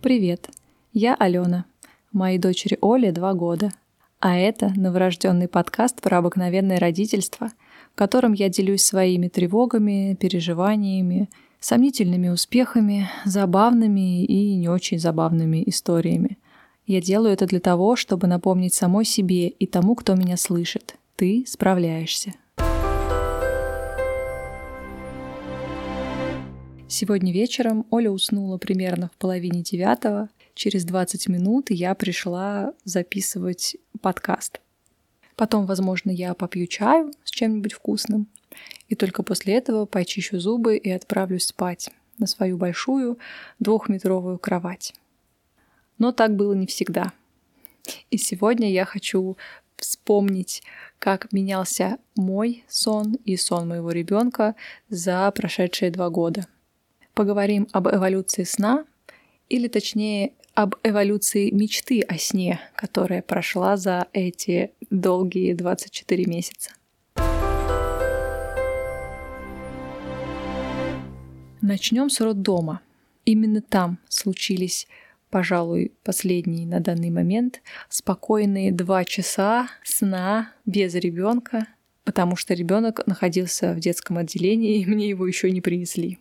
Привет, я Алена. Моей дочери Оле два года. А это новорожденный подкаст про обыкновенное родительство, в котором я делюсь своими тревогами, переживаниями, сомнительными успехами, забавными и не очень забавными историями. Я делаю это для того, чтобы напомнить самой себе и тому, кто меня слышит. Ты справляешься. Сегодня вечером Оля уснула примерно в половине девятого. Через 20 минут я пришла записывать подкаст. Потом, возможно, я попью чаю с чем-нибудь вкусным. И только после этого почищу зубы и отправлюсь спать на свою большую двухметровую кровать. Но так было не всегда. И сегодня я хочу вспомнить, как менялся мой сон и сон моего ребенка за прошедшие два года – поговорим об эволюции сна, или точнее об эволюции мечты о сне, которая прошла за эти долгие 24 месяца. Начнем с роддома. Именно там случились, пожалуй, последние на данный момент спокойные два часа сна без ребенка, потому что ребенок находился в детском отделении, и мне его еще не принесли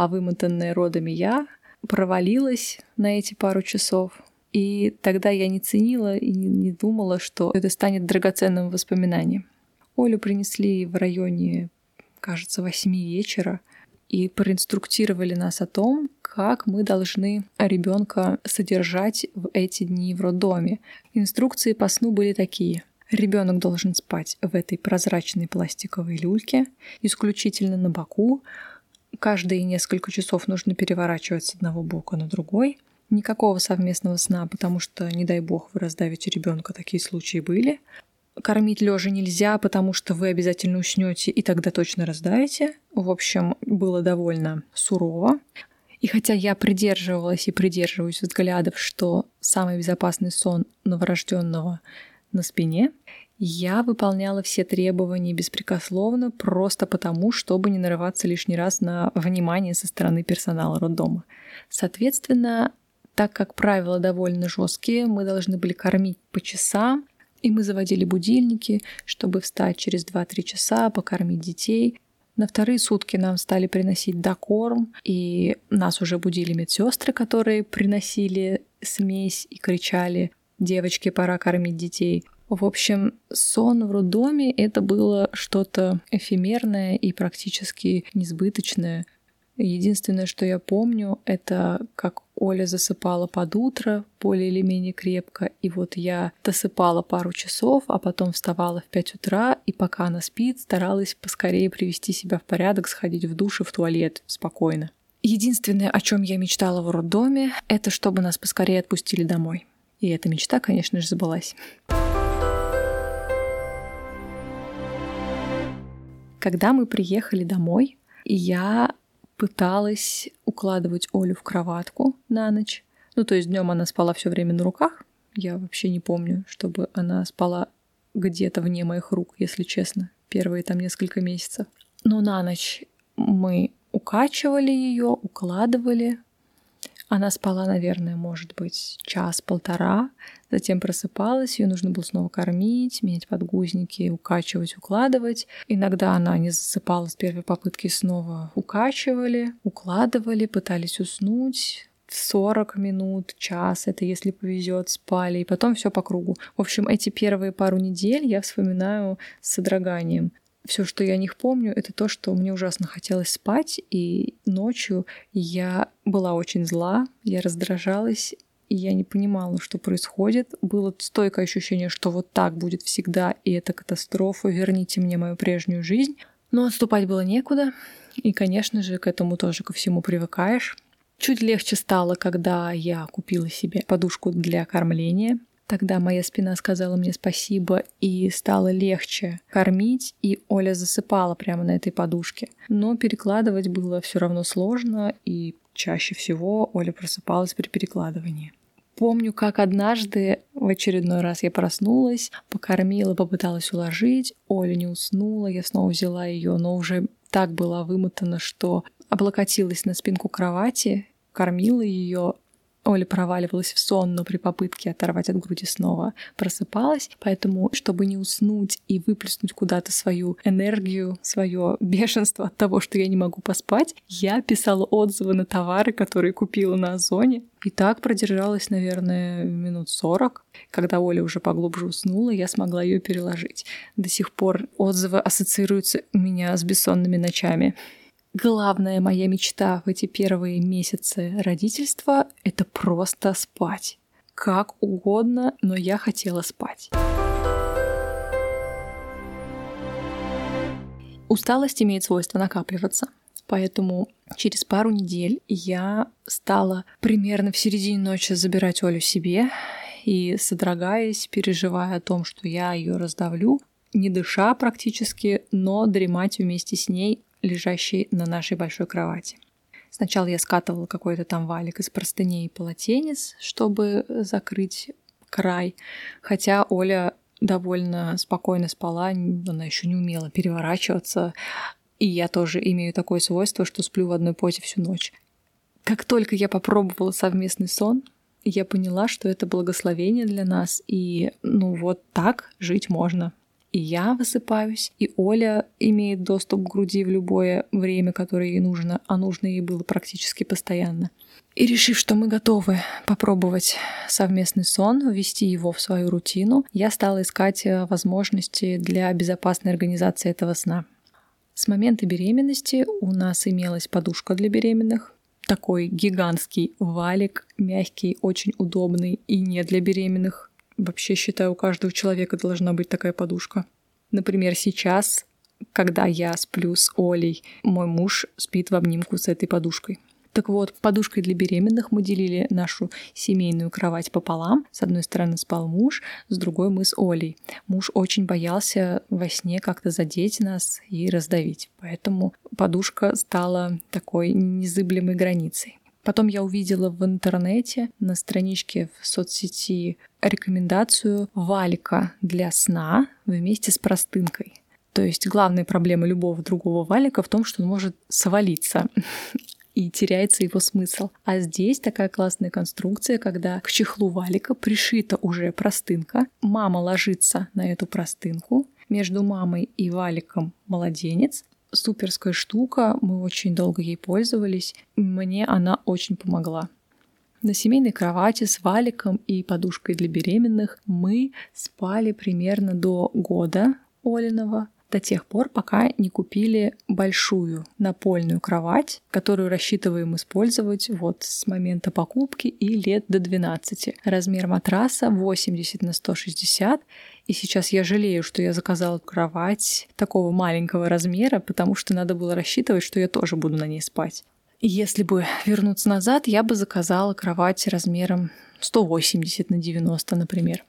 а вымотанная родами я провалилась на эти пару часов. И тогда я не ценила и не думала, что это станет драгоценным воспоминанием. Олю принесли в районе, кажется, восьми вечера и проинструктировали нас о том, как мы должны ребенка содержать в эти дни в роддоме. Инструкции по сну были такие. Ребенок должен спать в этой прозрачной пластиковой люльке, исключительно на боку, Каждые несколько часов нужно переворачивать с одного бока на другой. Никакого совместного сна, потому что, не дай бог, вы раздавите ребенка, такие случаи были. Кормить лежа нельзя, потому что вы обязательно уснете и тогда точно раздавите. В общем, было довольно сурово. И хотя я придерживалась и придерживаюсь взглядов, что самый безопасный сон новорожденного на спине, я выполняла все требования беспрекословно, просто потому, чтобы не нарываться лишний раз на внимание со стороны персонала роддома. Соответственно, так как правила довольно жесткие, мы должны были кормить по часам, и мы заводили будильники, чтобы встать через 2-3 часа, покормить детей. На вторые сутки нам стали приносить докорм, и нас уже будили медсестры, которые приносили смесь и кричали «Девочки, пора кормить детей». В общем, сон в роддоме — это было что-то эфемерное и практически несбыточное. Единственное, что я помню, это как Оля засыпала под утро более или менее крепко, и вот я досыпала пару часов, а потом вставала в 5 утра, и пока она спит, старалась поскорее привести себя в порядок, сходить в душ и в туалет спокойно. Единственное, о чем я мечтала в роддоме, это чтобы нас поскорее отпустили домой. И эта мечта, конечно же, сбылась. Когда мы приехали домой, я пыталась укладывать Олю в кроватку на ночь. Ну, то есть днем она спала все время на руках. Я вообще не помню, чтобы она спала где-то вне моих рук, если честно, первые там несколько месяцев. Но на ночь мы укачивали ее, укладывали, она спала, наверное, может быть, час-полтора, затем просыпалась, ее нужно было снова кормить, менять подгузники, укачивать, укладывать. Иногда она не засыпала с первой попытки, снова укачивали, укладывали, пытались уснуть, 40 минут, час, это если повезет, спали, и потом все по кругу. В общем, эти первые пару недель я вспоминаю с содроганием все, что я о них помню, это то, что мне ужасно хотелось спать, и ночью я была очень зла, я раздражалась, и я не понимала, что происходит. Было стойкое ощущение, что вот так будет всегда, и это катастрофа, верните мне мою прежнюю жизнь. Но отступать было некуда, и, конечно же, к этому тоже ко всему привыкаешь. Чуть легче стало, когда я купила себе подушку для кормления. Тогда моя спина сказала мне спасибо и стало легче кормить, и Оля засыпала прямо на этой подушке. Но перекладывать было все равно сложно, и чаще всего Оля просыпалась при перекладывании. Помню, как однажды в очередной раз я проснулась, покормила, попыталась уложить, Оля не уснула, я снова взяла ее, но уже так была вымотана, что облокотилась на спинку кровати, кормила ее, Оля проваливалась в сон, но при попытке оторвать от груди снова просыпалась. Поэтому, чтобы не уснуть и выплеснуть куда-то свою энергию, свое бешенство от того, что я не могу поспать, я писала отзывы на товары, которые купила на Озоне. И так продержалась, наверное, минут 40. Когда Оля уже поглубже уснула, я смогла ее переложить. До сих пор отзывы ассоциируются у меня с бессонными ночами. Главная моя мечта в эти первые месяцы родительства — это просто спать. Как угодно, но я хотела спать. Усталость имеет свойство накапливаться. Поэтому через пару недель я стала примерно в середине ночи забирать Олю себе и, содрогаясь, переживая о том, что я ее раздавлю, не дыша практически, но дремать вместе с ней лежащей на нашей большой кровати. Сначала я скатывала какой-то там валик из простыней и полотенец, чтобы закрыть край, хотя Оля довольно спокойно спала, она еще не умела переворачиваться, и я тоже имею такое свойство, что сплю в одной позе всю ночь. Как только я попробовала совместный сон, я поняла, что это благословение для нас, и ну вот так жить можно и я высыпаюсь, и Оля имеет доступ к груди в любое время, которое ей нужно, а нужно ей было практически постоянно. И решив, что мы готовы попробовать совместный сон, ввести его в свою рутину, я стала искать э, возможности для безопасной организации этого сна. С момента беременности у нас имелась подушка для беременных, такой гигантский валик, мягкий, очень удобный и не для беременных, Вообще считаю, у каждого человека должна быть такая подушка. Например, сейчас, когда я сплю с Олей, мой муж спит в обнимку с этой подушкой. Так вот, подушкой для беременных мы делили нашу семейную кровать пополам. С одной стороны спал муж, с другой мы с Олей. Муж очень боялся во сне как-то задеть нас и раздавить. Поэтому подушка стала такой незыблемой границей. Потом я увидела в интернете на страничке в соцсети рекомендацию валика для сна вместе с простынкой. То есть главная проблема любого другого валика в том, что он может свалиться и теряется его смысл. А здесь такая классная конструкция, когда к чехлу валика пришита уже простынка, мама ложится на эту простынку, между мамой и валиком младенец, суперская штука, мы очень долго ей пользовались. Мне она очень помогла. На семейной кровати с валиком и подушкой для беременных мы спали примерно до года Олиного, до тех пор, пока не купили большую напольную кровать, которую рассчитываем использовать вот с момента покупки и лет до 12. Размер матраса 80 на 160, и сейчас я жалею, что я заказала кровать такого маленького размера, потому что надо было рассчитывать, что я тоже буду на ней спать. Если бы вернуться назад, я бы заказала кровать размером 180 на 90, например.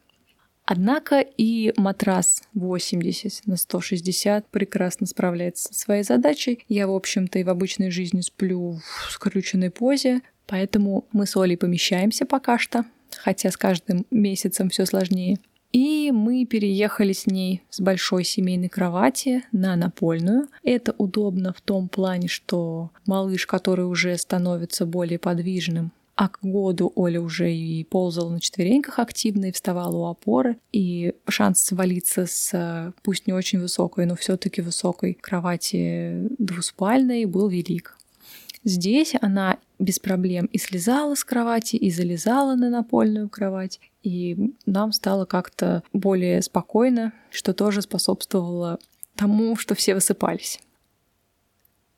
Однако и матрас 80 на 160 прекрасно справляется со своей задачей. Я, в общем-то, и в обычной жизни сплю в скрюченной позе, поэтому мы с Олей помещаемся пока что, хотя с каждым месяцем все сложнее. И мы переехали с ней с большой семейной кровати на напольную. Это удобно в том плане, что малыш, который уже становится более подвижным, а к году Оля уже и ползала на четвереньках активно и вставала у опоры. И шанс свалиться с пусть не очень высокой, но все-таки высокой кровати двуспальной был велик. Здесь она без проблем и слезала с кровати, и залезала на напольную кровать. И нам стало как-то более спокойно, что тоже способствовало тому, что все высыпались.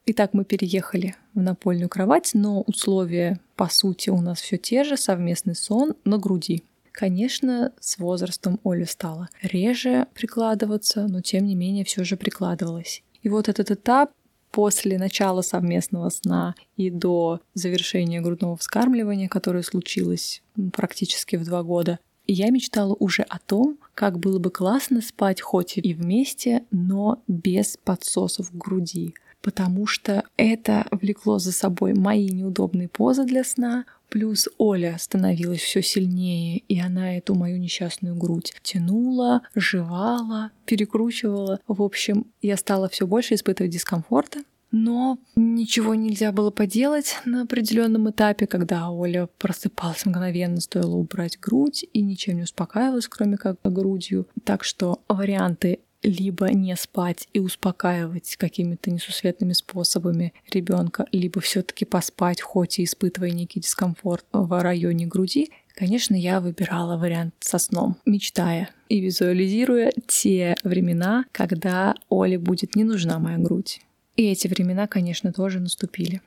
Итак, мы переехали в напольную кровать, но условия, по сути, у нас все те же, совместный сон на груди. Конечно, с возрастом Оля стала реже прикладываться, но тем не менее все же прикладывалась. И вот этот этап после начала совместного сна и до завершения грудного вскармливания, которое случилось практически в два года, я мечтала уже о том, как было бы классно спать хоть и вместе, но без подсосов в груди потому что это влекло за собой мои неудобные позы для сна, плюс Оля становилась все сильнее, и она эту мою несчастную грудь тянула, жевала, перекручивала. В общем, я стала все больше испытывать дискомфорта, Но ничего нельзя было поделать на определенном этапе, когда Оля просыпалась мгновенно, стоило убрать грудь и ничем не успокаивалась, кроме как грудью. Так что варианты либо не спать и успокаивать какими-то несусветными способами ребенка, либо все-таки поспать, хоть и испытывая некий дискомфорт в районе груди, конечно, я выбирала вариант со сном, мечтая и визуализируя те времена, когда Оле будет не нужна моя грудь. И эти времена, конечно, тоже наступили.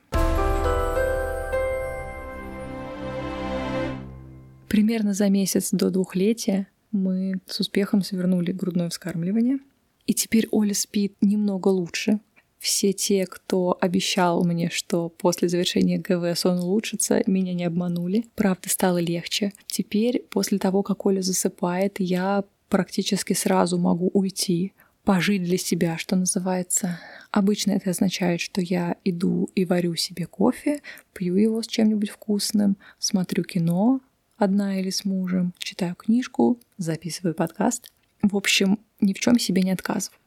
Примерно за месяц до двухлетия мы с успехом свернули грудное вскармливание. И теперь Оля спит немного лучше. Все те, кто обещал мне, что после завершения ГВ сон улучшится, меня не обманули. Правда, стало легче. Теперь, после того, как Оля засыпает, я практически сразу могу уйти, пожить для себя, что называется. Обычно это означает, что я иду и варю себе кофе, пью его с чем-нибудь вкусным, смотрю кино, одна или с мужем, читаю книжку, записываю подкаст. В общем, ни в чем себе не отказываю.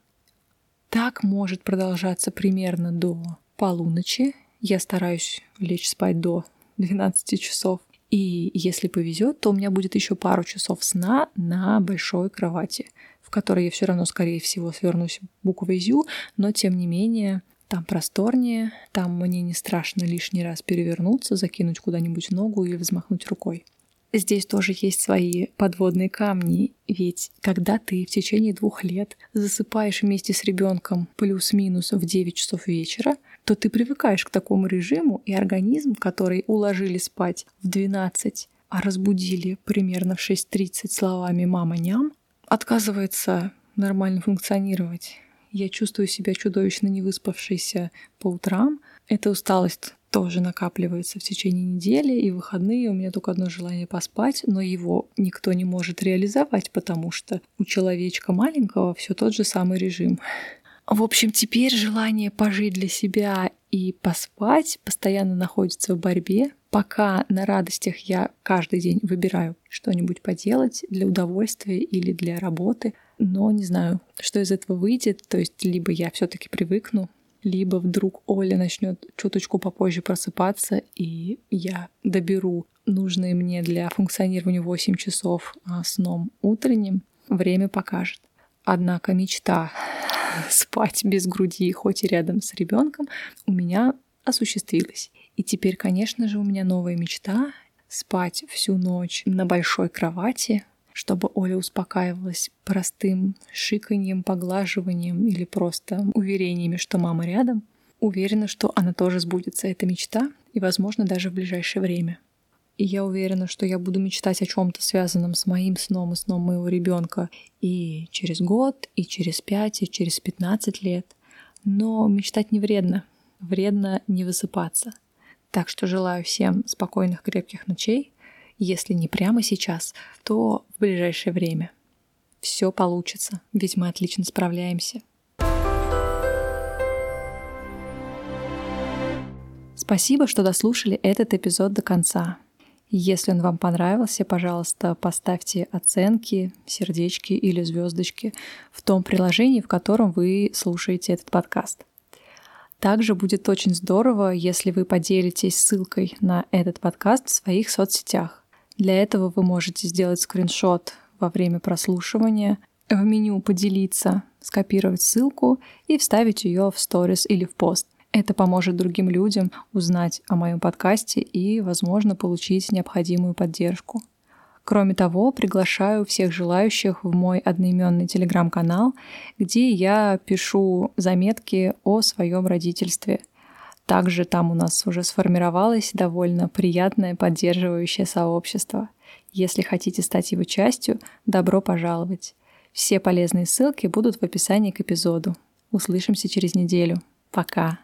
Так может продолжаться примерно до полуночи. Я стараюсь лечь спать до 12 часов. И если повезет, то у меня будет еще пару часов сна на большой кровати в которой я все равно, скорее всего, свернусь буквой «зю», но тем не менее там просторнее, там мне не страшно лишний раз перевернуться, закинуть куда-нибудь ногу или взмахнуть рукой. Здесь тоже есть свои подводные камни, ведь когда ты в течение двух лет засыпаешь вместе с ребенком плюс-минус в 9 часов вечера, то ты привыкаешь к такому режиму, и организм, который уложили спать в 12, а разбудили примерно в 6.30 словами «мама ням», отказывается нормально функционировать. Я чувствую себя чудовищно невыспавшейся по утрам. Эта усталость тоже накапливается в течение недели, и выходные у меня только одно желание поспать, но его никто не может реализовать, потому что у человечка маленького все тот же самый режим. В общем, теперь желание пожить для себя и поспать постоянно находится в борьбе, пока на радостях я каждый день выбираю что-нибудь поделать для удовольствия или для работы, но не знаю, что из этого выйдет, то есть либо я все-таки привыкну, либо вдруг Оля начнет чуточку попозже просыпаться, и я доберу нужные мне для функционирования 8 часов а, сном утренним, время покажет. Однако мечта спать без груди, хоть и рядом с ребенком, у меня осуществилась. И теперь, конечно же, у меня новая мечта — спать всю ночь на большой кровати, чтобы Оля успокаивалась простым шиканьем, поглаживанием или просто уверениями, что мама рядом. Уверена, что она тоже сбудется, эта мечта, и, возможно, даже в ближайшее время. И я уверена, что я буду мечтать о чем-то связанном с моим сном и сном моего ребенка и через год, и через пять, и через пятнадцать лет. Но мечтать не вредно. Вредно не высыпаться. Так что желаю всем спокойных, крепких ночей. Если не прямо сейчас, то в ближайшее время. Все получится, ведь мы отлично справляемся. Спасибо, что дослушали этот эпизод до конца. Если он вам понравился, пожалуйста, поставьте оценки, сердечки или звездочки в том приложении, в котором вы слушаете этот подкаст. Также будет очень здорово, если вы поделитесь ссылкой на этот подкаст в своих соцсетях. Для этого вы можете сделать скриншот во время прослушивания, в меню «Поделиться», скопировать ссылку и вставить ее в сторис или в пост. Это поможет другим людям узнать о моем подкасте и, возможно, получить необходимую поддержку. Кроме того, приглашаю всех желающих в мой одноименный телеграм-канал, где я пишу заметки о своем родительстве. Также там у нас уже сформировалось довольно приятное поддерживающее сообщество. Если хотите стать его частью, добро пожаловать. Все полезные ссылки будут в описании к эпизоду. Услышимся через неделю. Пока.